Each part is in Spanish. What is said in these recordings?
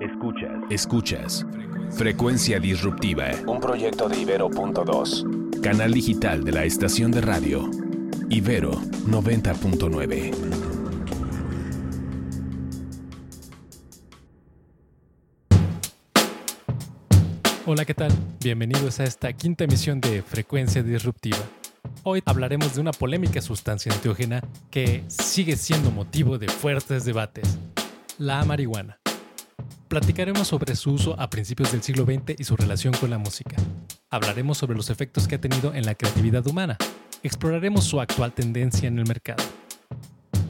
Escuchas. Escuchas. Frecuencia Disruptiva. Un proyecto de Ibero.2. Canal digital de la estación de radio. Ibero 90.9. Hola, ¿qué tal? Bienvenidos a esta quinta emisión de Frecuencia Disruptiva. Hoy hablaremos de una polémica sustancia enteógena que sigue siendo motivo de fuertes debates, la marihuana. Platicaremos sobre su uso a principios del siglo XX y su relación con la música. Hablaremos sobre los efectos que ha tenido en la creatividad humana. Exploraremos su actual tendencia en el mercado.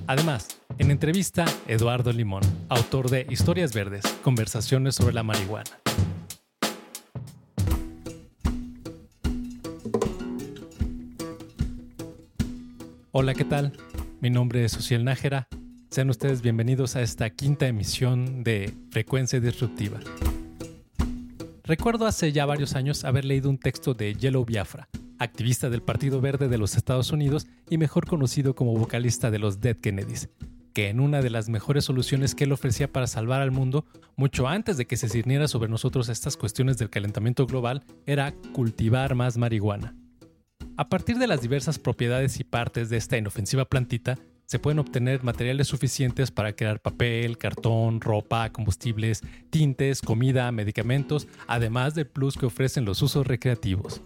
Además, en entrevista, Eduardo Limón, autor de Historias Verdes, Conversaciones sobre la marihuana. Hola, ¿qué tal? Mi nombre es Social Nájera. Sean ustedes bienvenidos a esta quinta emisión de Frecuencia Disruptiva. Recuerdo hace ya varios años haber leído un texto de Yellow Biafra, activista del Partido Verde de los Estados Unidos y mejor conocido como vocalista de los Dead Kennedys, que en una de las mejores soluciones que él ofrecía para salvar al mundo, mucho antes de que se cirniera sobre nosotros estas cuestiones del calentamiento global, era cultivar más marihuana. A partir de las diversas propiedades y partes de esta inofensiva plantita, se pueden obtener materiales suficientes para crear papel, cartón, ropa, combustibles, tintes, comida, medicamentos, además del plus que ofrecen los usos recreativos.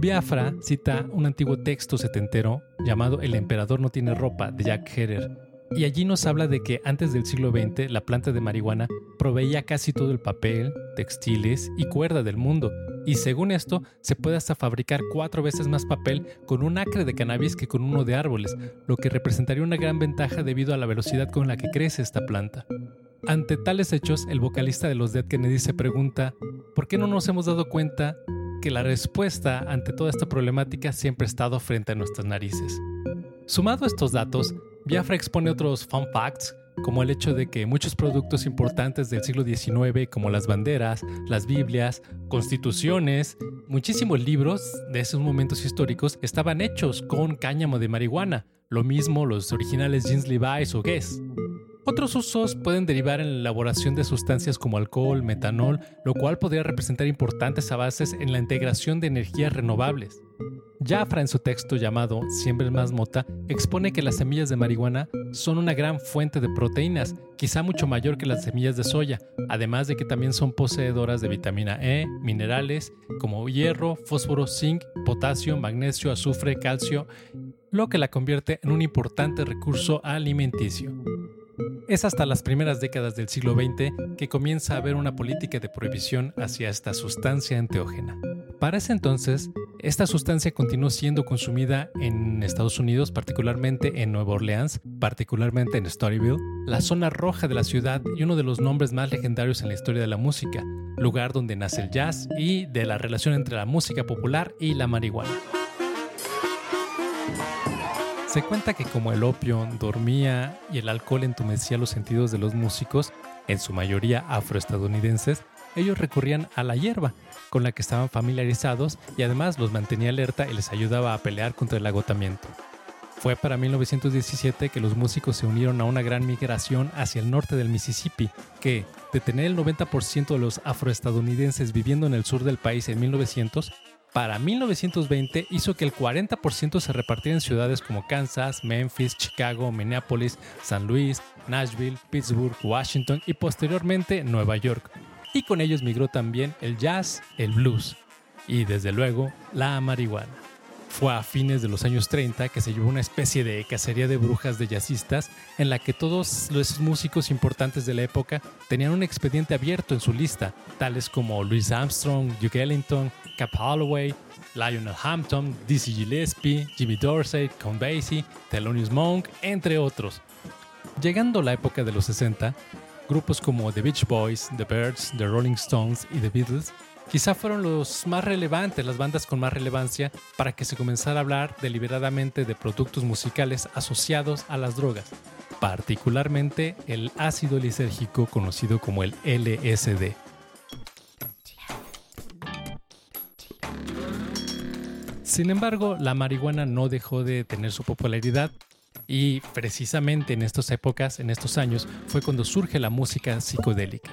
Biafra cita un antiguo texto setentero llamado El emperador no tiene ropa de Jack Herer, y allí nos habla de que antes del siglo XX la planta de marihuana proveía casi todo el papel, textiles y cuerda del mundo, y según esto se puede hasta fabricar cuatro veces más papel con un acre de cannabis que con uno de árboles, lo que representaría una gran ventaja debido a la velocidad con la que crece esta planta. Ante tales hechos, el vocalista de los Dead Kennedy se pregunta, ¿por qué no nos hemos dado cuenta que la respuesta ante toda esta problemática siempre ha estado frente a nuestras narices? Sumado a estos datos, Biafra expone otros fun facts como el hecho de que muchos productos importantes del siglo XIX, como las banderas, las Biblias, constituciones, muchísimos libros de esos momentos históricos estaban hechos con cáñamo de marihuana, lo mismo los originales jeans Levi's o Guess. Otros usos pueden derivar en la elaboración de sustancias como alcohol, metanol, lo cual podría representar importantes avances en la integración de energías renovables. Jafra en su texto llamado Siempre más mota expone que las semillas de marihuana son una gran fuente de proteínas, quizá mucho mayor que las semillas de soya, además de que también son poseedoras de vitamina E, minerales como hierro, fósforo, zinc, potasio, magnesio, azufre, calcio, lo que la convierte en un importante recurso alimenticio. Es hasta las primeras décadas del siglo XX que comienza a haber una política de prohibición hacia esta sustancia enteógena. Para ese entonces, esta sustancia continuó siendo consumida en Estados Unidos, particularmente en Nueva Orleans, particularmente en Storyville, la zona roja de la ciudad y uno de los nombres más legendarios en la historia de la música, lugar donde nace el jazz y de la relación entre la música popular y la marihuana. Se cuenta que como el opio dormía y el alcohol entumecía los sentidos de los músicos, en su mayoría afroestadounidenses, ellos recurrían a la hierba, con la que estaban familiarizados y además los mantenía alerta y les ayudaba a pelear contra el agotamiento. Fue para 1917 que los músicos se unieron a una gran migración hacia el norte del Mississippi, que, de tener el 90% de los afroestadounidenses viviendo en el sur del país en 1900, para 1920 hizo que el 40% se repartiera en ciudades como Kansas, Memphis, Chicago, Minneapolis, San Luis, Nashville, Pittsburgh, Washington y posteriormente Nueva York. Y con ellos migró también el jazz, el blues y desde luego la marihuana. Fue a fines de los años 30 que se llevó una especie de cacería de brujas de jazzistas en la que todos los músicos importantes de la época tenían un expediente abierto en su lista, tales como Louis Armstrong, Duke Ellington, Cap Holloway, Lionel Hampton, Dizzy Gillespie, Jimmy Dorsey, Count Basie, Thelonious Monk, entre otros. Llegando la época de los 60, grupos como The Beach Boys, The Birds, The Rolling Stones y The Beatles quizá fueron los más relevantes, las bandas con más relevancia para que se comenzara a hablar deliberadamente de productos musicales asociados a las drogas, particularmente el ácido lisérgico conocido como el LSD. Sin embargo, la marihuana no dejó de tener su popularidad Y precisamente en estas épocas, en estos años, fue cuando surge la música psicodélica.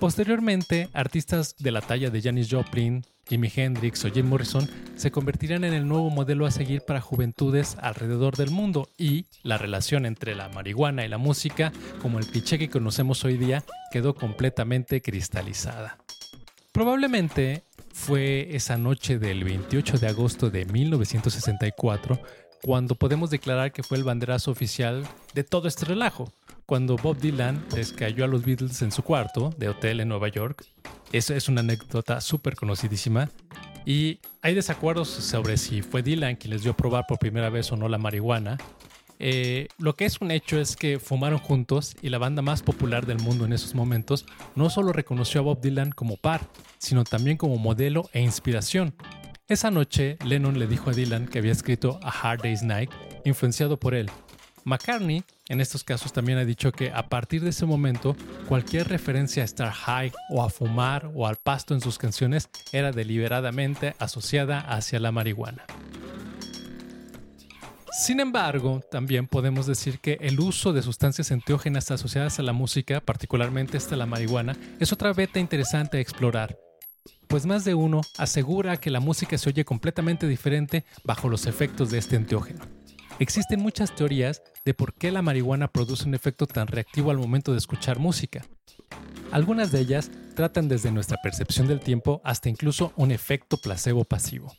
Posteriormente, artistas de la talla de Janis Joplin, Jimi Hendrix o Jim Morrison se convertirán en el nuevo modelo a seguir para juventudes alrededor del mundo y la relación entre la marihuana y la música, como el cliché que conocemos hoy día, quedó completamente cristalizada. Probablemente fue esa noche del 28 de agosto de 1964 cuando podemos declarar que fue el banderazo oficial de todo este relajo, cuando Bob Dylan les cayó a los Beatles en su cuarto de hotel en Nueva York. Eso es una anécdota súper conocidísima. Y hay desacuerdos sobre si fue Dylan quien les dio a probar por primera vez o no la marihuana. Eh, lo que es un hecho es que fumaron juntos y la banda más popular del mundo en esos momentos no solo reconoció a Bob Dylan como par, sino también como modelo e inspiración. Esa noche, Lennon le dijo a Dylan que había escrito A Hard Day's Night, influenciado por él, McCartney en estos casos también ha dicho que a partir de ese momento cualquier referencia a estar high o a fumar o al pasto en sus canciones era deliberadamente asociada hacia la marihuana. Sin embargo, también podemos decir que el uso de sustancias enteógenas asociadas a la música, particularmente esta la marihuana, es otra beta interesante a explorar, pues más de uno asegura que la música se oye completamente diferente bajo los efectos de este enteógeno. Existen muchas teorías de por qué la marihuana produce un efecto tan reactivo al momento de escuchar música. Algunas de ellas tratan desde nuestra percepción del tiempo hasta incluso un efecto placebo pasivo.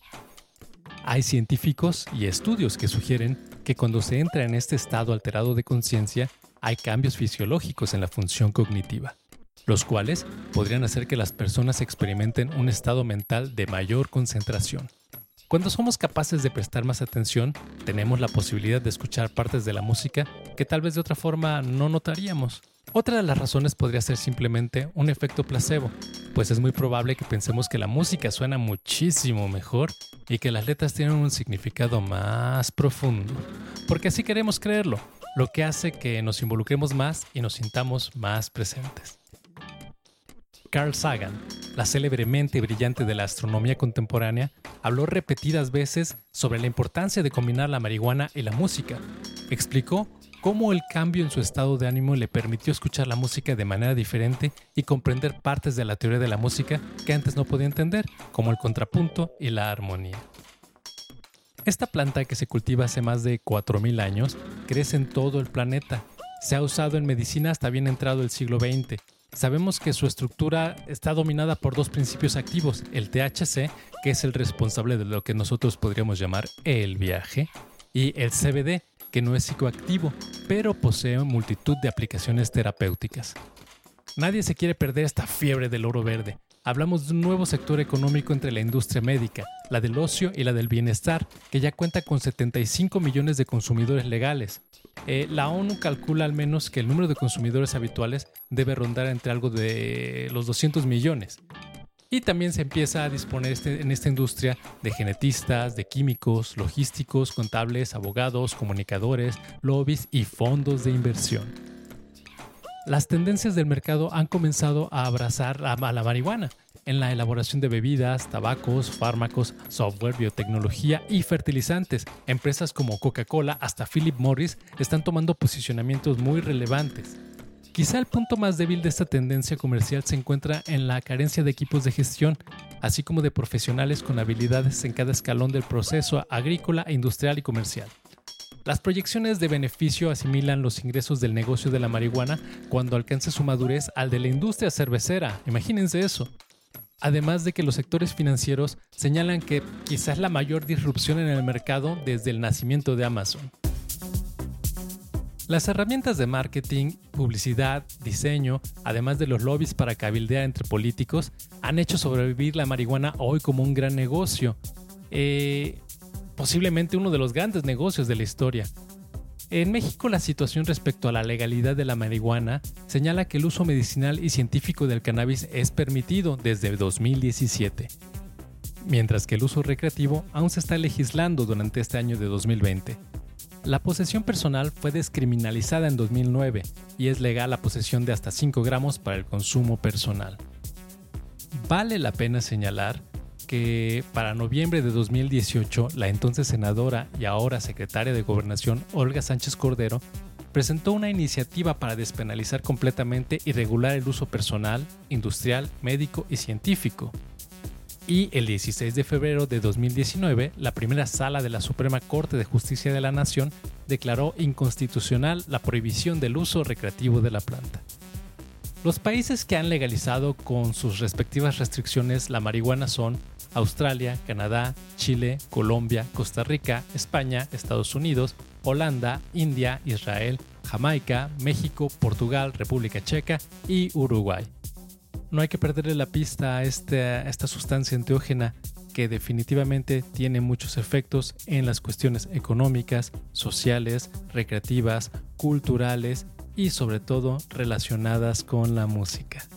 Hay científicos y estudios que sugieren que cuando se entra en este estado alterado de conciencia, hay cambios fisiológicos en la función cognitiva, los cuales podrían hacer que las personas experimenten un estado mental de mayor concentración. Cuando somos capaces de prestar más atención, tenemos la posibilidad de escuchar partes de la música que tal vez de otra forma no notaríamos. Otra de las razones podría ser simplemente un efecto placebo, pues es muy probable que pensemos que la música suena muchísimo mejor y que las letras tienen un significado más profundo, porque así queremos creerlo, lo que hace que nos involucremos más y nos sintamos más presentes. Carl Sagan, la célebre mente brillante de la astronomía contemporánea, habló repetidas veces sobre la importancia de combinar la marihuana y la música. Explicó cómo el cambio en su estado de ánimo le permitió escuchar la música de manera diferente y comprender partes de la teoría de la música que antes no podía entender, como el contrapunto y la armonía. Esta planta que se cultiva hace más de 4.000 años crece en todo el planeta. Se ha usado en medicina hasta bien entrado el siglo XX Sabemos que su estructura está dominada por dos principios activos, el THC, que es el responsable de lo que nosotros podríamos llamar el viaje, y el CBD, que no es psicoactivo, pero posee multitud de aplicaciones terapéuticas. Nadie se quiere perder esta fiebre del oro verde. Hablamos de un nuevo sector económico entre la industria médica, la del ocio y la del bienestar, que ya cuenta con 75 millones de consumidores legales, eh, la ONU calcula al menos que el número de consumidores habituales debe rondar entre algo de los 200 millones. Y también se empieza a disponer este, en esta industria de genetistas, de químicos, logísticos, contables, abogados, comunicadores, lobbies y fondos de inversión. Las tendencias del mercado han comenzado a abrazar a la marihuana en la elaboración de bebidas, tabacos, fármacos, software, biotecnología y fertilizantes. Empresas como Coca-Cola hasta Philip Morris están tomando posicionamientos muy relevantes. Quizá el punto más débil de esta tendencia comercial se encuentra en la carencia de equipos de gestión, así como de profesionales con habilidades en cada escalón del proceso agrícola, industrial y comercial. Las proyecciones de beneficio asimilan los ingresos del negocio de la marihuana cuando alcance su madurez al de la industria cervecera. Imagínense eso además de que los sectores financieros señalan que quizás la mayor disrupción en el mercado desde el nacimiento de Amazon. Las herramientas de marketing, publicidad, diseño, además de los lobbies para cabildear entre políticos, han hecho sobrevivir la marihuana hoy como un gran negocio, eh, posiblemente uno de los grandes negocios de la historia. En México la situación respecto a la legalidad de la marihuana señala que el uso medicinal y científico del cannabis es permitido desde 2017, mientras que el uso recreativo aún se está legislando durante este año de 2020. La posesión personal fue descriminalizada en 2009 y es legal la posesión de hasta 5 gramos para el consumo personal. Vale la pena señalar que para noviembre de 2018 la entonces senadora y ahora secretaria de Gobernación Olga Sánchez Cordero presentó una iniciativa para despenalizar completamente y regular el uso personal, industrial, médico y científico. Y el 16 de febrero de 2019, la primera sala de la Suprema Corte de Justicia de la Nación declaró inconstitucional la prohibición del uso recreativo de la planta. Los países que han legalizado con sus respectivas restricciones la marihuana son Australia, Canadá, Chile, Colombia, Costa Rica, España, Estados Unidos, Holanda, India, Israel, Jamaica, México, Portugal, República Checa y Uruguay. No hay que perderle la pista a, este, esta sustancia enteógena que definitivamente tiene muchos efectos en las cuestiones económicas, sociales, recreativas, culturales y sobre todo relacionadas con la música.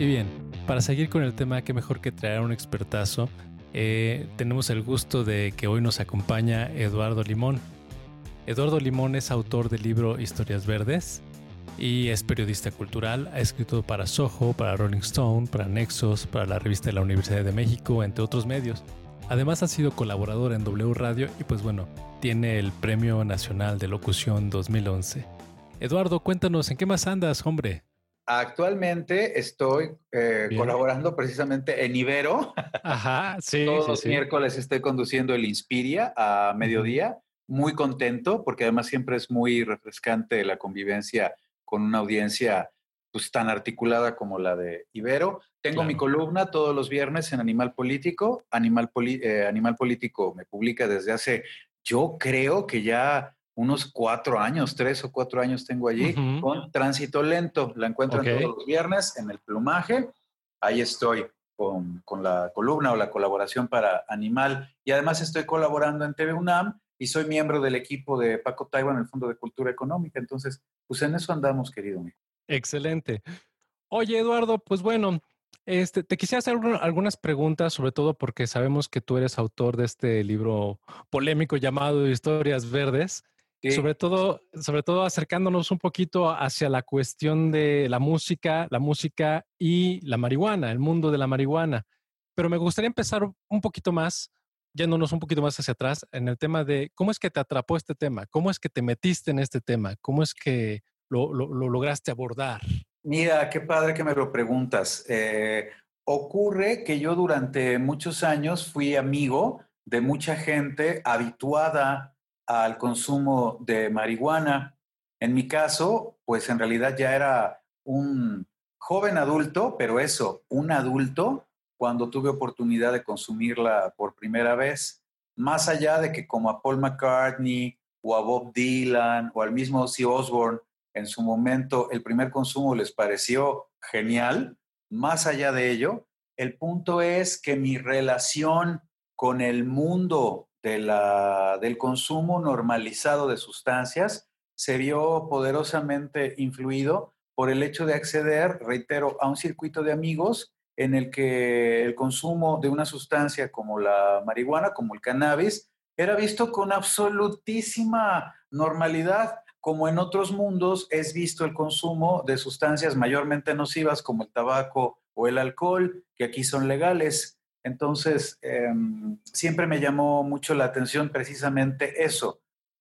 Y bien, para seguir con el tema, qué mejor que traer a un expertazo. Eh, tenemos el gusto de que hoy nos acompaña Eduardo Limón. Eduardo Limón es autor del libro Historias Verdes y es periodista cultural. Ha escrito para Soho, para Rolling Stone, para Nexos, para la revista de la Universidad de México, entre otros medios. Además ha sido colaborador en W Radio y pues bueno, tiene el Premio Nacional de Locución 2011. Eduardo, cuéntanos, ¿en qué más andas, hombre? Actualmente estoy eh, colaborando precisamente en Ibero. Ajá, sí. Todos los miércoles estoy conduciendo el Inspiria a mediodía. Muy contento porque además siempre es muy refrescante la convivencia con una audiencia pues tan articulada como la de Ibero. Tengo mi columna todos los viernes en Animal Político. Animal, eh, Animal Político me publica desde hace, yo creo que ya unos cuatro años, tres o cuatro años tengo allí, con Tránsito Lento. La encuentran todos los viernes en el plumaje. Ahí estoy con, la columna o la colaboración para Animal. Y además estoy colaborando en TV UNAM y soy miembro del equipo de Paco Taiwan en el Fondo de Cultura Económica. Entonces, pues en eso andamos, querido amigo. Excelente. Oye, Eduardo, pues bueno, este, te quisiera hacer algunas preguntas, sobre todo porque sabemos que tú eres autor de este libro polémico llamado Historias Verdes. Sobre todo, sobre todo acercándonos un poquito hacia la cuestión de la música, la música y la marihuana, el mundo de la marihuana. Pero me gustaría empezar un poquito más, yéndonos un poquito más hacia atrás, en el tema de cómo es que te atrapó este tema, cómo es que te metiste en este tema, cómo es que lo, lograste abordar. Mira, qué padre que me lo preguntas. Eh, ocurre que yo durante muchos años fui amigo de mucha gente habituada al consumo de marihuana. En mi caso, pues en realidad ya era un joven adulto, pero eso, un adulto, cuando tuve oportunidad de consumirla por primera vez, más allá de que como a Paul McCartney o a Bob Dylan o al mismo Ozzy Osbourne en su momento el primer consumo les pareció genial, más allá de ello, el punto es que mi relación con el mundo del consumo normalizado de sustancias se vio poderosamente influido por el hecho de acceder, reitero, a un circuito de amigos en el que el consumo de una sustancia como la marihuana, como el cannabis, era visto con absolutísima normalidad, como en otros mundos es visto el consumo de sustancias mayormente nocivas como el tabaco o el alcohol, que aquí son legales. Entonces, em, siempre me llamó mucho la atención precisamente eso.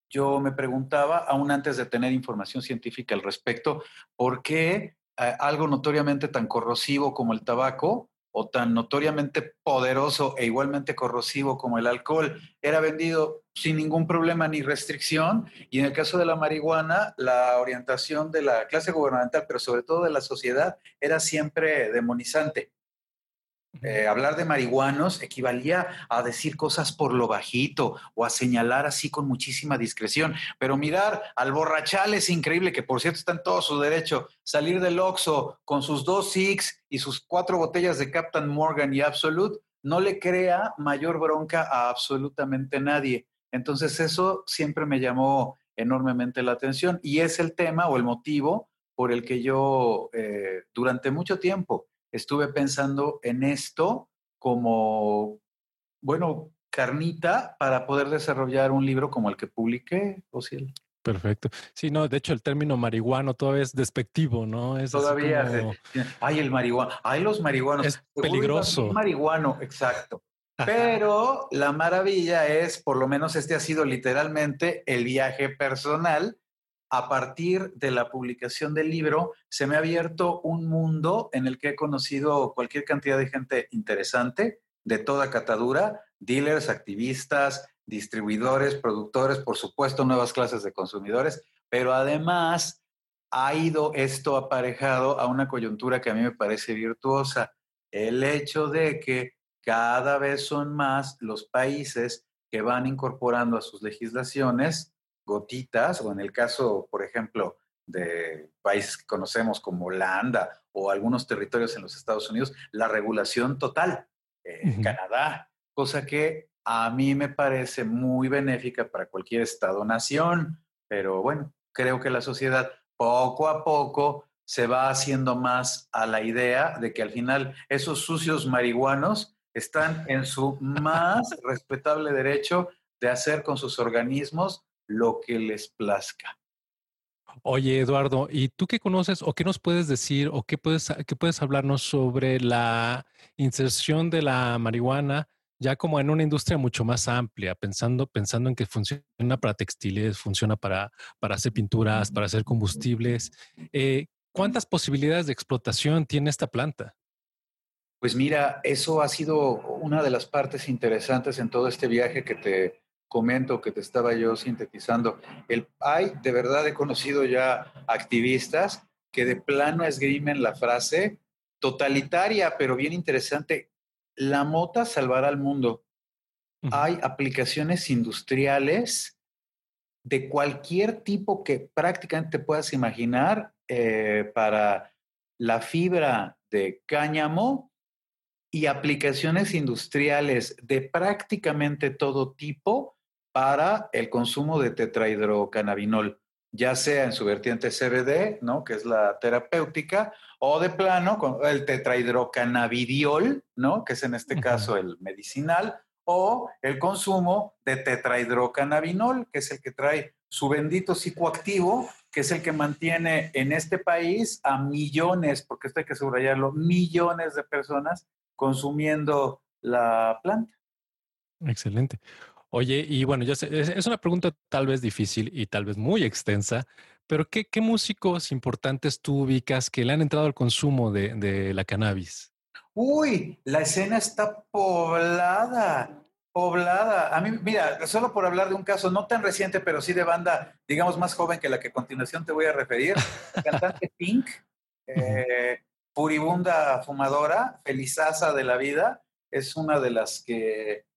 Yo me preguntaba, aún antes de tener información científica al respecto, ¿por qué eh, algo notoriamente tan corrosivo como el tabaco o tan notoriamente poderoso e igualmente corrosivo como el alcohol era vendido sin ningún problema ni restricción y en el caso de la marihuana la orientación de la clase gubernamental pero sobre todo de la sociedad era siempre demonizante eh, hablar de marihuanos equivalía a decir cosas por lo bajito o a señalar así con muchísima discreción. Pero mirar al borrachal es increíble, que por cierto está en todo su derecho, salir del Oxxo con sus dos Six y sus cuatro botellas de Captain Morgan y Absolute, no le crea mayor bronca a absolutamente nadie. Entonces eso siempre me llamó enormemente la atención y es el tema o el motivo por el que yo eh, durante mucho tiempo estuve pensando en esto como, bueno, carnita para poder desarrollar un libro como el que publiqué, Ociel. Perfecto. Sí, no, de hecho el término marihuano todavía es despectivo, ¿no? Es todavía. Ay, el marihuano. Ay, los marihuanos. Es peligroso. Marihuano, exacto. Pero la maravilla es, por lo menos este ha sido literalmente el viaje personal. A partir de la publicación del libro, se me ha abierto un mundo en el que he conocido cualquier cantidad de gente interesante, de toda catadura, dealers, activistas, distribuidores, productores, por supuesto, nuevas clases de consumidores, pero además ha ido esto aparejado a una coyuntura que a mí me parece virtuosa, el hecho de que cada vez son más los países que van incorporando a sus legislaciones gotitas, o en el caso, por ejemplo, de países que conocemos como Holanda o algunos territorios en los Estados Unidos, la regulación total. en Canadá, cosa que a mí me parece muy benéfica para cualquier Estado-nación, pero bueno, creo que la sociedad poco a poco se va haciendo más a la idea de que al final esos sucios marihuanos están en su más respetable derecho de hacer con sus organismos lo que les plazca. Oye, Eduardo, ¿y tú qué conoces o qué nos puedes decir o qué puedes, qué puedes hablarnos sobre la inserción de la marihuana ya como en una industria mucho más amplia, pensando, pensando en que funciona para textiles, funciona para, para hacer pinturas, para hacer combustibles. Eh, ¿Cuántas posibilidades de explotación tiene esta planta? Pues mira, eso ha sido una de las partes interesantes en todo este viaje que te comento, que te estaba yo sintetizando. El, hay, de verdad he conocido ya activistas que de plano esgrimen la frase totalitaria, pero bien interesante, la mota salvará al mundo. Hay aplicaciones industriales de cualquier tipo que prácticamente puedas imaginar eh, para la fibra de cáñamo y aplicaciones industriales de prácticamente todo tipo para el consumo de tetrahidrocannabinol ya sea en su vertiente CBD, ¿no? que es la terapéutica, o de plano con el tetrahidrocannabidiol, ¿no? que es en este caso el medicinal, o el consumo de tetrahidrocannabinol, que es el que trae su bendito psicoactivo, que es el que mantiene en este país a millones, porque esto hay que subrayarlo, millones de personas consumiendo la planta. Excelente. Oye, y bueno, ya sé, es, una pregunta tal vez difícil y tal vez muy extensa, pero ¿qué, músicos importantes tú ubicas que le han entrado al consumo de, la cannabis? Uy, la escena está poblada, poblada. A mí, mira, solo por hablar de un caso no tan reciente, pero sí de banda, digamos, más joven que la que a continuación te voy a referir, la cantante Pink, eh, puribunda fumadora, felizaza de la vida, es una de las que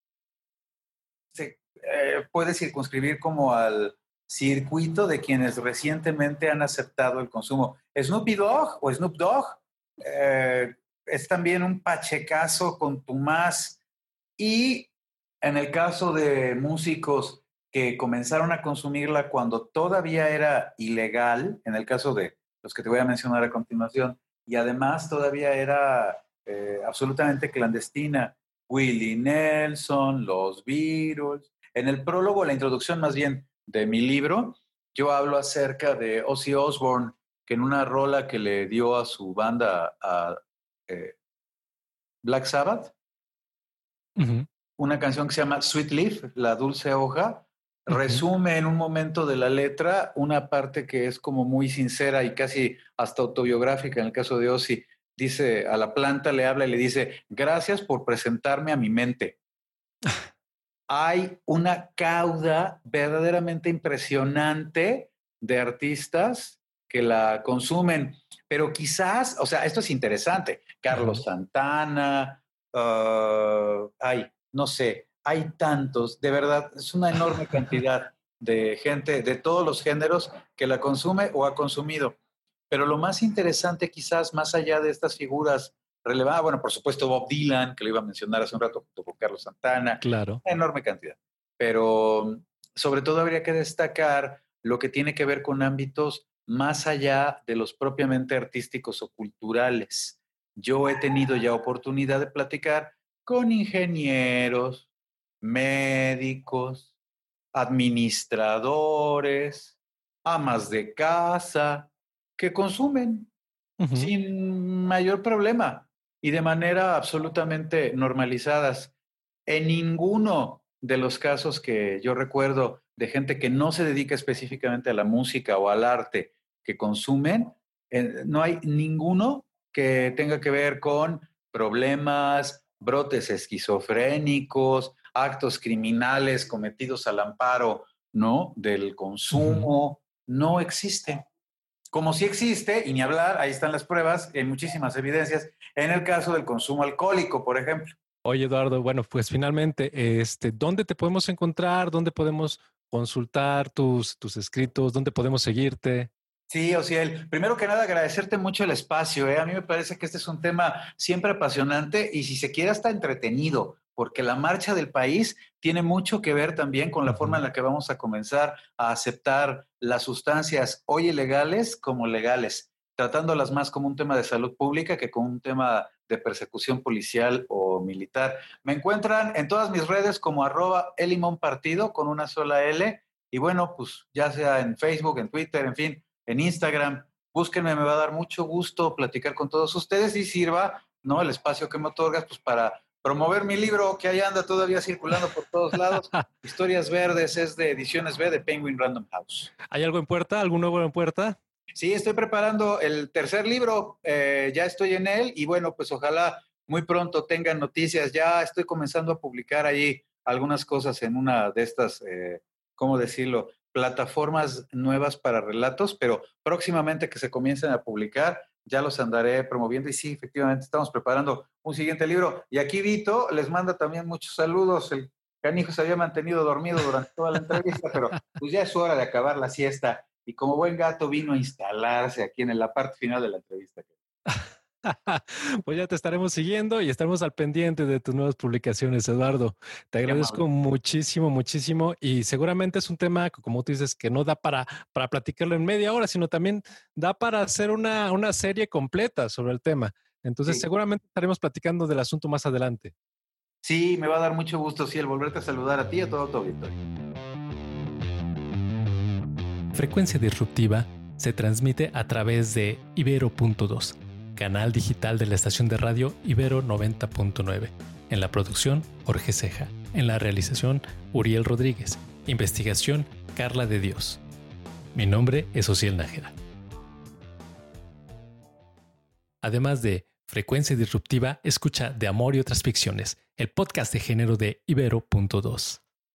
se eh, puede circunscribir como al circuito de quienes recientemente han aceptado el consumo. Snoopy Dogg o Snoop Dogg eh, es también un pachecazo contumaz y en el caso de músicos que comenzaron a consumirla cuando todavía era ilegal, en el caso de los que te voy a mencionar a continuación, y además todavía era eh, absolutamente clandestina, Willie Nelson, los Beatles. En el prólogo, la introducción más bien de mi libro, yo hablo acerca de Ozzy Osbourne, que en una rola que le dio a su banda a eh, Black Sabbath, una canción que se llama Sweet Leaf, la dulce hoja, resume en un momento de la letra una parte que es como muy sincera y casi hasta autobiográfica en el caso de Ozzy dice, a la planta le habla y le dice, gracias por presentarme a mi mente. Hay una cauda verdaderamente impresionante de artistas que la consumen, pero quizás, o sea, esto es interesante, Carlos Santana, uh, hay, no sé, hay tantos, de verdad, es una enorme cantidad de gente de todos los géneros que la consume o ha consumido. Pero lo más interesante quizás, más allá de estas figuras relevantes, bueno, por supuesto Bob Dylan, que lo iba a mencionar hace un rato junto con Carlos Santana. Claro. enorme cantidad. Pero sobre todo habría que destacar lo que tiene que ver con ámbitos más allá de los propiamente artísticos o culturales. Yo he tenido ya oportunidad de platicar con ingenieros, médicos, administradores, amas de casa, que consumen sin mayor problema y de manera absolutamente normalizadas. En ninguno de los casos que yo recuerdo de gente que no se dedica específicamente a la música o al arte que consumen, eh, no hay ninguno que tenga que ver con problemas, brotes esquizofrénicos, actos criminales cometidos al amparo, ¿no? Del consumo, no existe. Como si existe, y ni hablar, ahí están las pruebas, hay muchísimas evidencias, en el caso del consumo alcohólico, por ejemplo. Oye, Eduardo, bueno, pues finalmente, este, ¿dónde te podemos encontrar? ¿Dónde podemos consultar tus, tus escritos? ¿Dónde podemos seguirte? Sí, Ociel. Primero que nada, agradecerte mucho el espacio. ¿eh? A mí me parece que este es un tema siempre apasionante y si se quiere hasta entretenido, porque la marcha del país tiene mucho que ver también con la forma en la que vamos a comenzar a aceptar las sustancias hoy ilegales como legales, tratándolas más como un tema de salud pública que como un tema de persecución policial o militar. Me encuentran en todas mis redes como arroba elimón partido con una sola L y bueno, pues ya sea en Facebook, en Twitter, en fin, en Instagram, búsquenme, me va a dar mucho gusto platicar con todos ustedes y sirva, ¿no? El espacio que me otorgas, pues para promover mi libro que ahí anda todavía circulando por todos lados. Historias Verdes es de Ediciones B de Penguin Random House. ¿Hay algo en puerta? ¿Algún nuevo en puerta? Sí, estoy preparando el tercer libro, eh, ya estoy en él y bueno, pues ojalá muy pronto tengan noticias. Ya estoy comenzando a publicar ahí algunas cosas en una de estas, eh, ¿cómo decirlo? Plataformas nuevas para relatos, pero próximamente que se comiencen a publicar, ya los andaré promoviendo y sí, efectivamente estamos preparando un siguiente libro. Y aquí Vito les manda también muchos saludos. El canijo se había mantenido dormido durante toda la entrevista, pero pues ya es hora de acabar la siesta. Y como buen gato vino a instalarse aquí en la parte final de la entrevista. pues ya te estaremos siguiendo y estaremos al pendiente de tus nuevas publicaciones, Eduardo. Te agradezco muchísimo, muchísimo. Y seguramente es un tema, como tú dices, que no da para, para platicarlo en media hora, sino también da para hacer una, una serie completa sobre el tema. Entonces, seguramente estaremos platicando del asunto más adelante. Sí, me va a dar mucho gusto, sí, el volverte a saludar a ti y a todo tu auditorio. Frecuencia Disruptiva se transmite a través de Ibero.2 canal digital de la estación de radio Ibero 90.9. En la producción, Jorge Ceja. En la realización, Uriel Rodríguez. Investigación, Carla de Dios. Mi nombre es Ociel Nájera. Además de Frecuencia Disruptiva, escucha De Amor y otras ficciones, el podcast de género de Ibero.2.